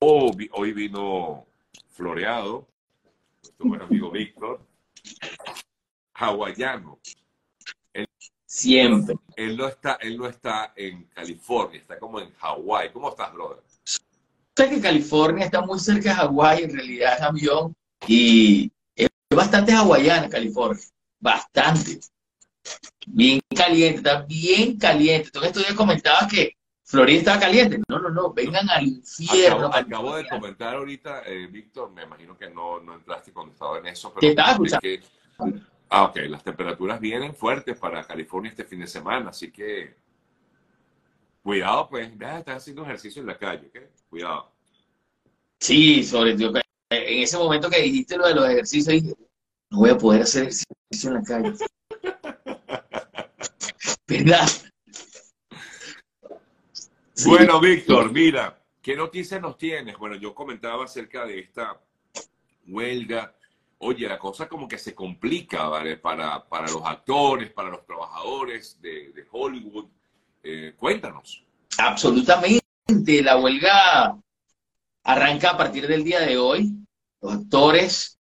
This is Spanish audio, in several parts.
hoy vino floreado, nuestro buen amigo Víctor, hawaiano. Siempre. Él no, está, él no está en California, está como en Hawái. ¿Cómo estás, brother? Sé que California está muy cerca de Hawái, en realidad es avión, y es bastante hawaiana California, bastante. Bien caliente, está bien caliente. Tú en estos días comentabas que Florida estaba caliente. No, no, no, vengan al infierno. Acabo, de comentar ahorita, eh, Víctor, me imagino que no, no entraste cuando estaba en eso, pero... ¿Qué estaba escuchando? ah, ok, las temperaturas vienen fuertes para California este fin de semana, así que cuidado, pues, ya estás haciendo ejercicio en la calle, ¿ok? Cuidado. Sí, sobre todo, en ese momento que dijiste lo de los ejercicios, dije, no voy a poder hacer ejercicio en la calle. ¿Verdad? Bueno, Víctor, mira, ¿qué noticias nos tienes? Bueno, yo comentaba acerca de esta huelga. Oye, la cosa como que se complica, ¿vale? Para, para los actores, para los trabajadores de, Hollywood. Eh, cuéntanos. Absolutamente. La huelga arranca a partir del día de hoy. Los actores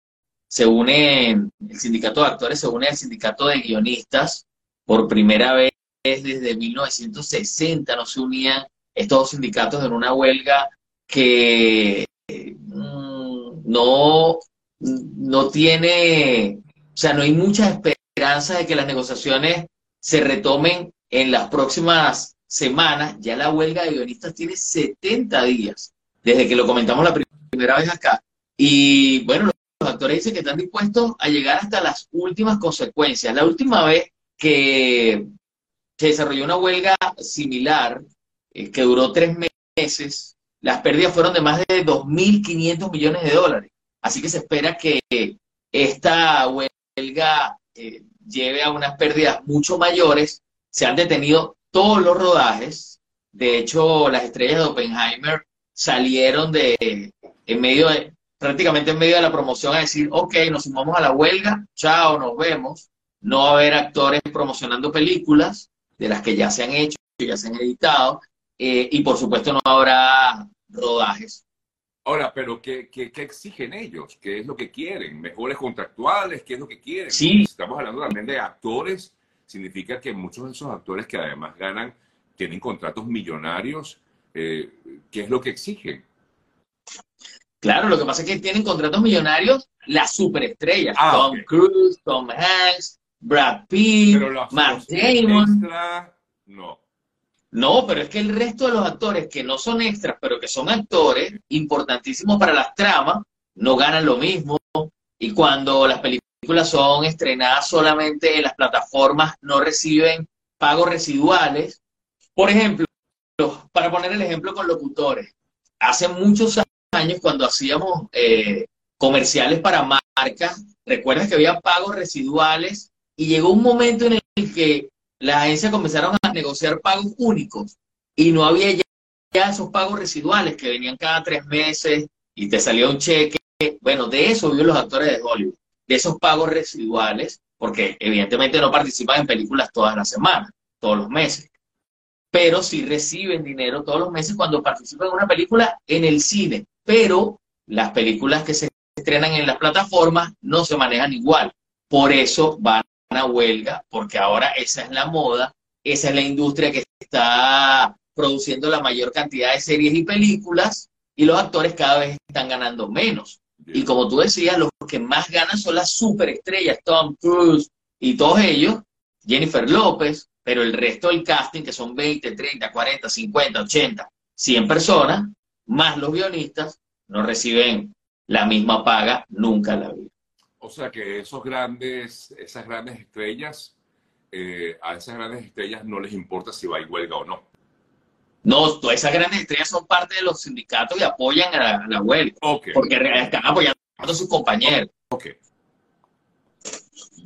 se unen, el sindicato de actores se une al sindicato de guionistas. Por primera vez desde 1960 no se unían estos dos sindicatos en una huelga que mm, no, no tiene, o sea, no hay mucha esperanza de que las negociaciones se retomen en las próximas semanas. Ya la huelga de guionistas tiene 70 días desde que lo comentamos la primera vez acá. Y bueno, los actores dicen que están dispuestos a llegar hasta las últimas consecuencias. La última vez que se desarrolló una huelga similar eh, que duró tres meses, las pérdidas fueron de más de 2.500 millones de dólares. Así que se espera que esta huelga eh, lleve a unas pérdidas mucho mayores. Se han detenido todos los rodajes. De hecho, las estrellas de Oppenheimer salieron de, en medio de, prácticamente en medio de la promoción a decir, ok, nos sumamos a la huelga, chao, nos vemos. No va a haber actores promocionando películas de las que ya se han hecho, que ya se han editado. Eh, y por supuesto no habrá rodajes. Ahora, pero ¿qué, ¿qué, exigen ellos? ¿Qué es lo que quieren? ¿Mejores contractuales? ¿Qué es lo que quieren? Sí. Estamos hablando también de actores. Significa que muchos de esos actores que además ganan, tienen contratos millonarios. Eh, ¿Qué es lo que exigen? Claro, lo que pasa es que tienen contratos millonarios las superestrellas. Ah, Tom Cruise, Tom Hanks, Brad Pitt, Matt Damon. no. No, pero es que el resto de los actores que no son extras, pero que son actores importantísimos para las tramas, no ganan lo mismo. Y cuando las películas son estrenadas solamente en las plataformas, no reciben pagos residuales. Por ejemplo, para poner el ejemplo con locutores, hace muchos años cuando hacíamos eh, comerciales para marcas, recuerdas que había pagos residuales y llegó un momento en el que las agencias comenzaron a negociar pagos únicos y no había ya, esos pagos residuales que venían cada tres meses y te salía un cheque. Bueno, de eso viven los actores de Hollywood, de esos pagos residuales, porque evidentemente no participan en películas todas las semanas, todos los meses, pero sí reciben dinero todos los meses cuando participan en una película en el cine, pero las películas que se estrenan en las plataformas no se manejan igual. Por eso van a huelga, porque ahora esa es la moda, esa es la industria que está produciendo la mayor cantidad de series y películas y los actores cada vez están ganando menos. Y como tú decías, los que más ganan son las superestrellas, Tom Cruise y todos ellos, Jennifer López, pero el resto del casting, que son 20, 30, 40, 50, 80, 100 personas, más los guionistas, no reciben la misma paga nunca en la vida. O sea que esos grandes, esas grandes estrellas, eh, a esas grandes estrellas no les importa si va a huelga o no. No, todas esas grandes estrellas son parte de los sindicatos y apoyan a la, huelga. Porque están apoyando a sus compañeros.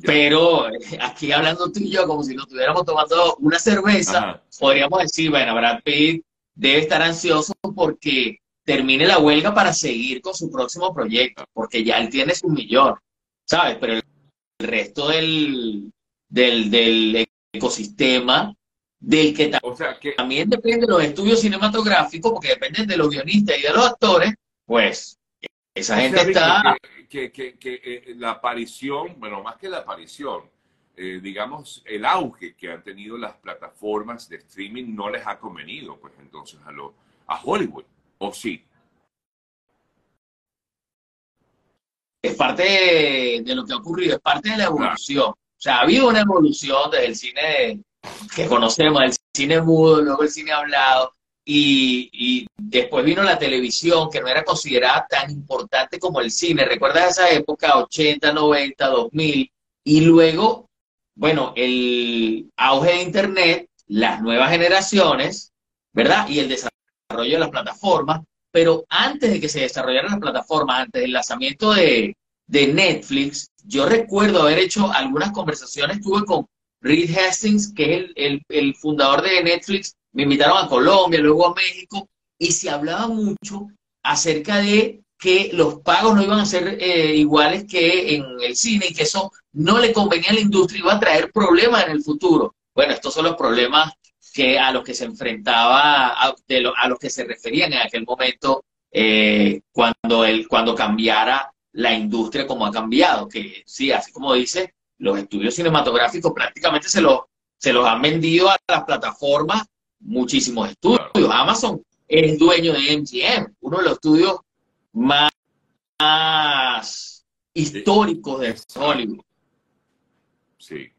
Pero eh, aquí hablando tú y yo, como si nos estuviéramos tomando una cerveza, podríamos decir, bueno, Brad Pitt debe estar ansioso porque termine la huelga para seguir con su próximo proyecto, porque ya él tiene su millón. ¿Sabes? Pero el resto del, del, ecosistema del que, también depende de los estudios cinematográficos, porque dependen de los guionistas y de los actores, pues esa gente está... Que, eh, la aparición, bueno, más que la aparición, eh, digamos, el auge que han tenido las plataformas de streaming no les ha convenido, pues entonces a, lo, a Hollywood, ¿o sí? Es parte de, lo que ha ocurrido, es parte de la evolución. O sea, ha habido una evolución desde el cine que conocemos, el cine mudo, luego el cine hablado, y, después vino la televisión, que no era considerada tan importante como el cine. ¿Recuerdas esa época, 80, 90, 2000? Y luego, bueno, el auge de Internet, las nuevas generaciones, ¿verdad? Y el desarrollo de las plataformas. Pero antes de que se desarrollaran las plataformas, antes del lanzamiento de, Netflix, yo recuerdo haber hecho algunas conversaciones, tuve con Reed Hastings, que es el, el, fundador de Netflix, me invitaron a Colombia, luego a México, y se hablaba mucho acerca de que los pagos no iban a ser eh, iguales que en el cine y que eso no le convenía a la industria, iba a traer problemas en el futuro. Bueno, estos son los problemas que a los que se enfrentaba, a, a los que se referían en aquel momento eh, cuando, el, cuando cambiara la industria como ha cambiado, que sí, así como dice, los estudios cinematográficos prácticamente se los, se los han vendido a las plataformas muchísimos estudios. Amazon es dueño de MGM, uno de los estudios más, históricos de Hollywood. Sí.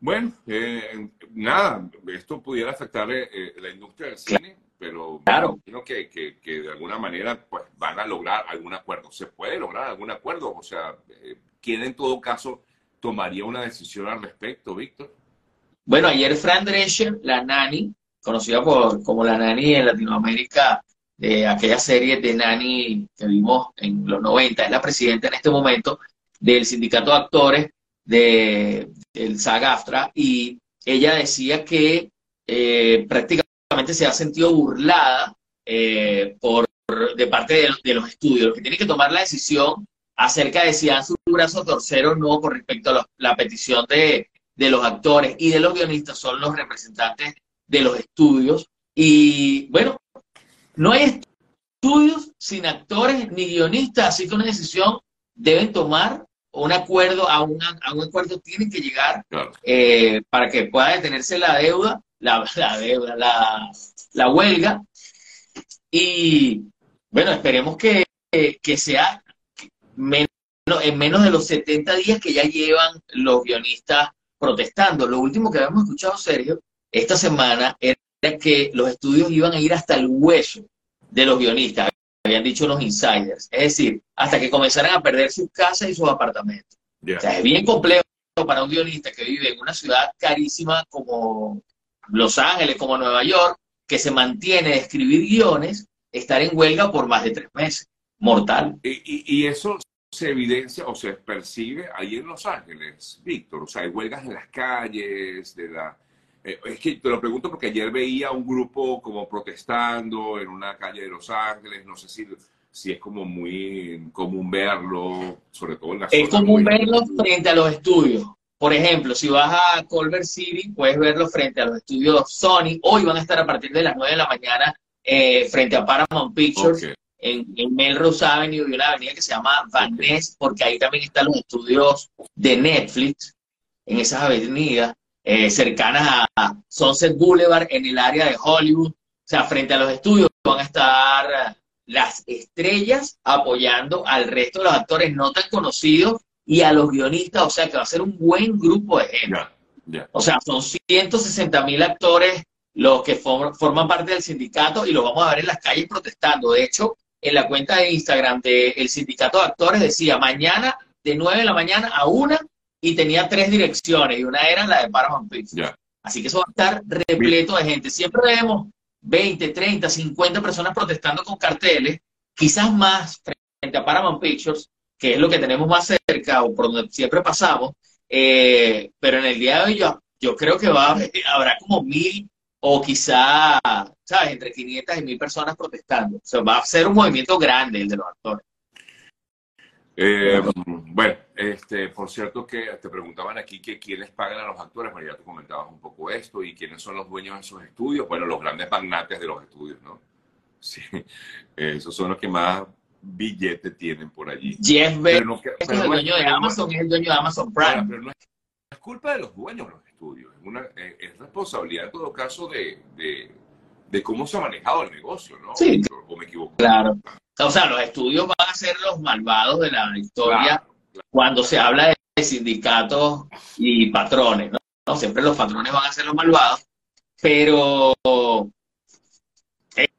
Bueno, eh, nada, esto pudiera afectar eh, la industria del cine, pero claro. creo que, que, que, de alguna manera pues, van a lograr algún acuerdo. ¿Se puede lograr algún acuerdo? O sea, eh, ¿quién en todo caso tomaría una decisión al respecto, Víctor? Bueno, ayer Fran Drescher, la nani, conocida por, como la nani en Latinoamérica, de aquella serie de nani que vimos en los 90, es la presidenta en este momento del sindicato de actores de, del SAG-AFTRA y ella decía que eh, prácticamente se ha sentido burlada eh, por, de parte de, de, los estudios, que tiene que tomar la decisión acerca de si dan su brazo torcer o no con respecto a la petición de, los actores y de los guionistas, son los representantes de los estudios. Y bueno, no hay estudios sin actores ni guionistas, así que una decisión deben tomar un acuerdo, a, un acuerdo tienen que llegar eh, para que pueda detenerse la deuda, la, deuda, la, la, huelga. Y bueno, esperemos que, que sea menos, en menos de los 70 días que ya llevan los guionistas protestando. Lo último que habíamos escuchado, Sergio, esta semana era que los estudios iban a ir hasta el hueso de los guionistas, habían dicho los insiders. Es decir, hasta que comenzaran a perder sus casas y sus apartamentos. O sea, es bien complejo para un guionista que vive en una ciudad carísima como Los Ángeles, como Nueva York, que se mantiene de escribir guiones, estar en huelga por más de tres meses. Mortal. y eso se evidencia o se percibe ahí en Los Ángeles, Víctor? O sea, hay huelgas en las calles, de la... Eh, es que te lo pregunto porque ayer veía un grupo como protestando en una calle de Los Ángeles, no sé si, si es como muy común verlo, sobre todo en la Es común verlo frente a los estudios. Por ejemplo, si vas a Culver City, puedes verlo frente a los estudios Sony. Hoy van a estar a partir de las 9 de la mañana eh, frente a Paramount Pictures en, Melrose Avenue y una avenida que se llama Van Ness, porque ahí también están los estudios de Netflix, en esas avenidas eh, cercanas a Sunset Boulevard, en el área de Hollywood. O sea, frente a los estudios van a estar las estrellas apoyando al resto de los actores no tan conocidos y a los guionistas, o sea que va a ser un buen grupo de gente. O sea, son 160 mil actores los que forman parte del sindicato y los vamos a ver en las calles protestando. De hecho, en la cuenta de Instagram del sindicato de actores decía mañana de 9 de la mañana a 1 y tenía tres direcciones y una era la de Paramount Pictures. Así que eso va a estar repleto de gente. Siempre vemos 20, 30, 50 personas protestando con carteles, quizás más frente a Paramount Pictures, que es lo que tenemos más cerca o por donde siempre pasamos. Eh, pero en el día de hoy yo, yo creo que va, habrá como mil o quizá, ¿sabes?, entre 500 y 1000 personas protestando. O sea, va a ser un movimiento grande el de los actores. Eh, bueno, este, por cierto que te preguntaban aquí que quiénes pagan a los actores, ya tú comentabas un poco esto, y quiénes son los dueños de esos estudios, bueno, los grandes magnates de los estudios, ¿no? Sí, esos son los que más billetes tienen por allí. Jeff Bezos es el dueño de Amazon, es el dueño de Amazon Prime. Pero no es culpa de los dueños de los estudios, es, una, es responsabilidad en todo caso de, de, de, cómo se ha manejado el negocio, ¿no? Sí, ¿O me equivoco? Claro. O sea, los estudios van a ser los malvados de la historia cuando se habla de sindicatos y patrones, ¿no? Siempre los patrones van a ser los malvados, pero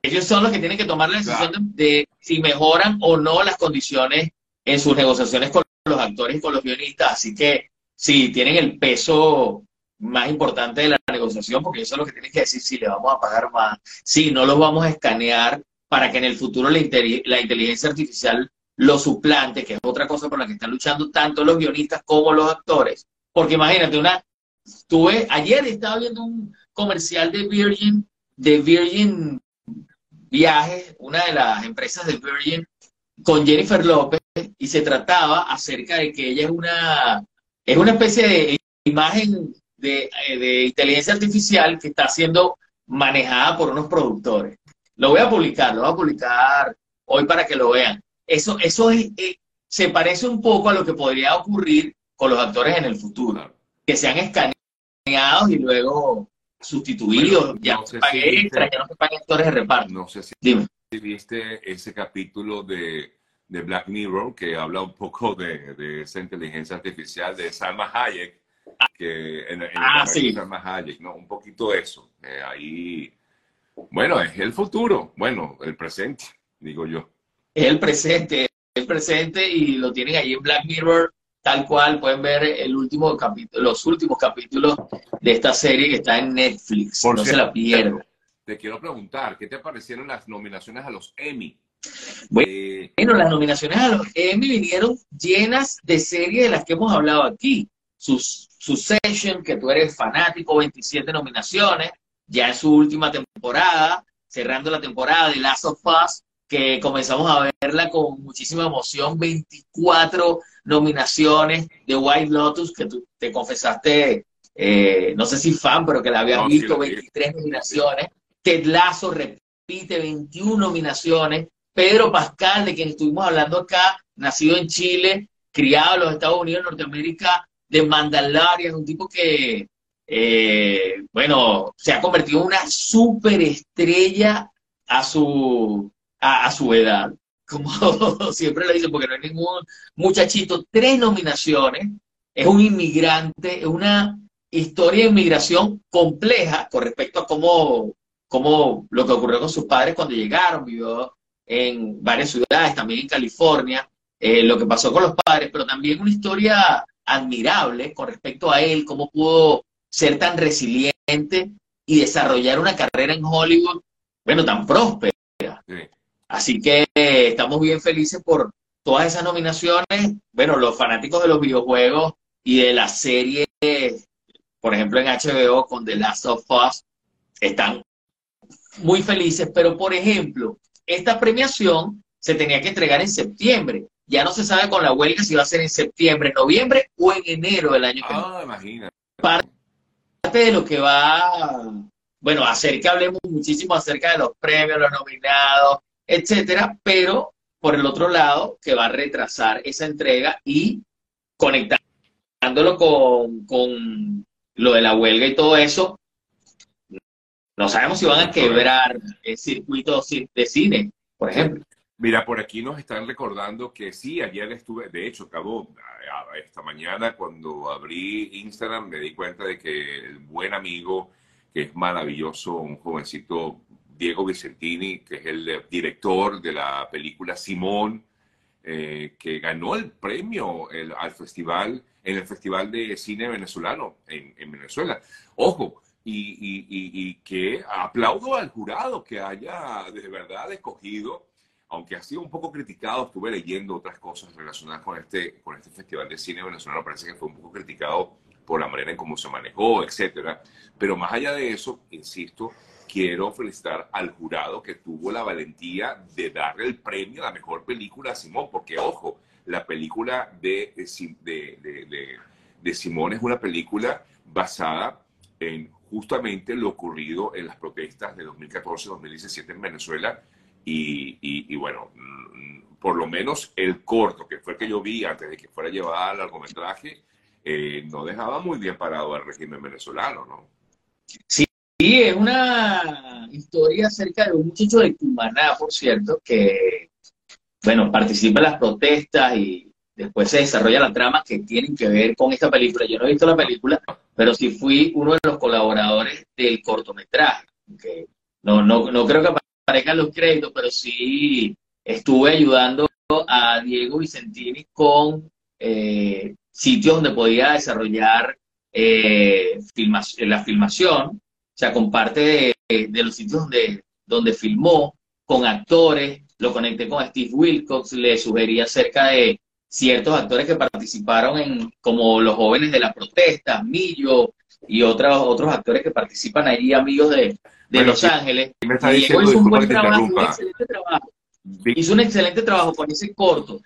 ellos son los que tienen que tomar la decisión de, si mejoran o no las condiciones en sus negociaciones con los actores y con los guionistas. Así que sí, tienen el peso más importante de la porque eso es lo que tienen que decir si le vamos a pagar más, si no los vamos a escanear para que en el futuro la, la inteligencia artificial lo suplante, que es otra cosa por la que están luchando tanto los guionistas como los actores. Porque imagínate, una, tuve, ayer estaba viendo un comercial de Virgin, de Virgin Viajes, una de las empresas de Virgin, con Jennifer López, y se trataba acerca de que ella es una, es una especie de imagen de, de inteligencia artificial que está siendo manejada por unos productores. Lo voy a publicar, lo voy a publicar hoy para que lo vean. Eso, eso es, eh, se parece un poco a lo que podría ocurrir con los actores en el futuro, que sean escaneados y luego sustituidos, ya no, se pague extra, ya no se paguen actores de reparto. No sé si, viste ese capítulo de, de, Black Mirror que habla un poco de, de, esa inteligencia artificial de Salma Hayek, que en, en ah, sí. Salma Hayek, ¿no? Un poquito eso. Eh, ahí bueno, es el futuro, bueno, el presente, digo yo. Es el presente, el presente y lo tienen ahí en Black Mirror, tal cual, pueden ver el último capítulo, los últimos capítulos de esta serie que está en Netflix, no se la pierdan. Te quiero preguntar, ¿qué te parecieron las nominaciones a los Emmy? Bueno, eh, las nominaciones a los Emmy vinieron llenas de series de las que hemos hablado aquí. Sus, Succession, que tú eres fanático, 27 nominaciones ya en su última temporada, cerrando la temporada de Last of Us, que comenzamos a verla con muchísima emoción, 24 nominaciones de White Lotus, que tú te confesaste, eh, no sé si fan, pero que la habías visto, 23 nominaciones. Ted Lasso repite 21 nominaciones. Pedro Pascal, de quien estuvimos hablando acá, nacido en Chile, criado en los Estados Unidos, Norteamérica, de Mandalorian, un tipo que eh, bueno, se ha convertido en una superestrella a su, a, su edad, como siempre lo dicen, porque no hay ningún muchachito, tres nominaciones, es un inmigrante, es una historia de inmigración compleja con respecto a cómo, cómo lo que ocurrió con sus padres cuando llegaron, vivió en varias ciudades, también en California, eh, lo que pasó con los padres, pero también una historia admirable con respecto a él, cómo pudo ser tan resiliente y desarrollar una carrera en Hollywood, bueno, tan próspera. Así que eh, estamos bien felices por todas esas nominaciones. Bueno, los fanáticos de los videojuegos y de las series, por ejemplo en HBO con The Last of Us, están muy felices, pero por ejemplo, esta premiación se tenía que entregar en septiembre. Ya no se sabe con la huelga si va a ser en septiembre, noviembre o en enero del año que viene. Ah, imagina parte de lo que va, bueno, hacer que hablemos muchísimo acerca de los premios, los nominados, etcétera, pero por el otro lado, que va a retrasar esa entrega y conectándolo con, con lo de la huelga y todo eso, no sabemos si van a quebrar el circuito de cine, por ejemplo. Mira, por aquí nos están recordando que sí, ayer estuve, de hecho, acabó esta mañana cuando abrí Instagram me di cuenta de que el buen amigo, que es maravilloso, un jovencito, Diego Vicentini, que es el director de la película Simón, eh, que ganó el premio al festival, en el Festival de Cine Venezolano en, Venezuela. Ojo, y, y, que aplaudo al jurado que haya de verdad escogido aunque ha sido un poco criticado, estuve leyendo otras cosas relacionadas con este, con este Festival de Cine Venezolano, parece que fue un poco criticado por la manera en cómo se manejó, etcétera. Pero más allá de eso, insisto, quiero felicitar al jurado que tuvo la valentía de darle el premio a la mejor película a Simón, porque ojo, la película de, de, de, Simón es una película basada en justamente lo ocurrido en las protestas de 2014-2017 en Venezuela y, y, bueno, mm, por lo menos el corto, que fue el que yo vi antes de que fuera llevada al largometraje, eh, no dejaba muy bien parado al régimen venezolano, ¿no? Sí, es una historia acerca de un muchacho de Cumaná, por cierto, que, bueno, participa en las protestas y después se desarrolla la trama que tienen que ver con esta película. Yo no he visto la película, pero sí fui uno de los colaboradores del cortometraje. no, no, no creo que aparezcan los créditos, pero sí estuve ayudando a Diego Vicentini con eh, sitios donde podía desarrollar eh, la filmación, o sea, con parte de, los sitios donde, donde filmó, con actores, lo conecté con Steve Wilcox, le sugerí acerca de ciertos actores que participaron en, como los jóvenes de las protestas, Millo y otros, otros actores que participan allí, amigos de, Los Ángeles. hizo un buen trabajo, un excelente trabajo. Hizo un excelente trabajo con ese corto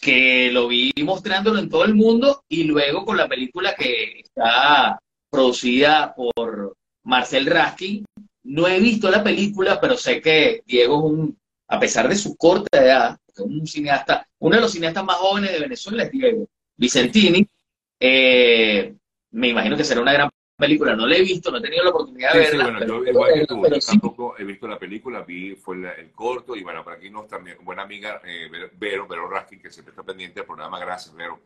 que lo vi mostrándolo en todo el mundo y luego con la película que está producida por Marcel Raskin. No he visto la película, pero sé que Diego es un, a pesar de su corta edad, un cineasta, uno de los cineastas más jóvenes de Venezuela es Diego Vicentini. Eh, me imagino que será una gran película, no la he visto, no he tenido la oportunidad de verla. bueno, yo igual que tú, yo tampoco he visto la película, vi fue el corto y bueno, para aquí nos también, buena amiga eh, Vero, Vero Raskin, que siempre está pendiente del programa, gracias Vero,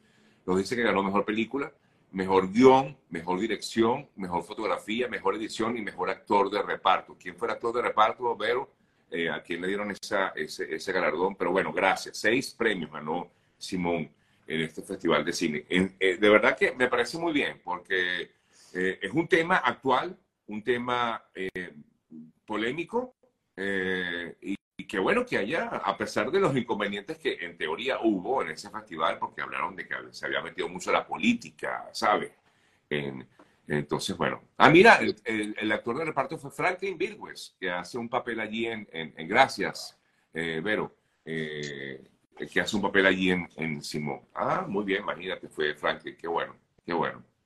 nos dice que ganó mejor película, mejor guion, mejor dirección, mejor fotografía, mejor edición y mejor actor de reparto. ¿Quién fue el actor de reparto, Vero? Eh, a quién le dieron esa, ese, ese galardón, pero bueno, gracias. Seis premios ganó Simón en este festival de cine. Eh, de verdad que me parece muy bien, porque eh, es un tema actual, un tema eh, polémico eh, y, que bueno que haya, a pesar de los inconvenientes que en teoría hubo en ese festival, porque hablaron de que se había metido mucho la política, ¿sabes? entonces, bueno. Ah, mira, el, actor de reparto fue Franklin Virgües, que hace un papel allí en, en, Gracias, Vero, que hace un papel allí en, en Simón. Ah, muy bien, imagínate, fue Franklin, qué bueno, qué bueno.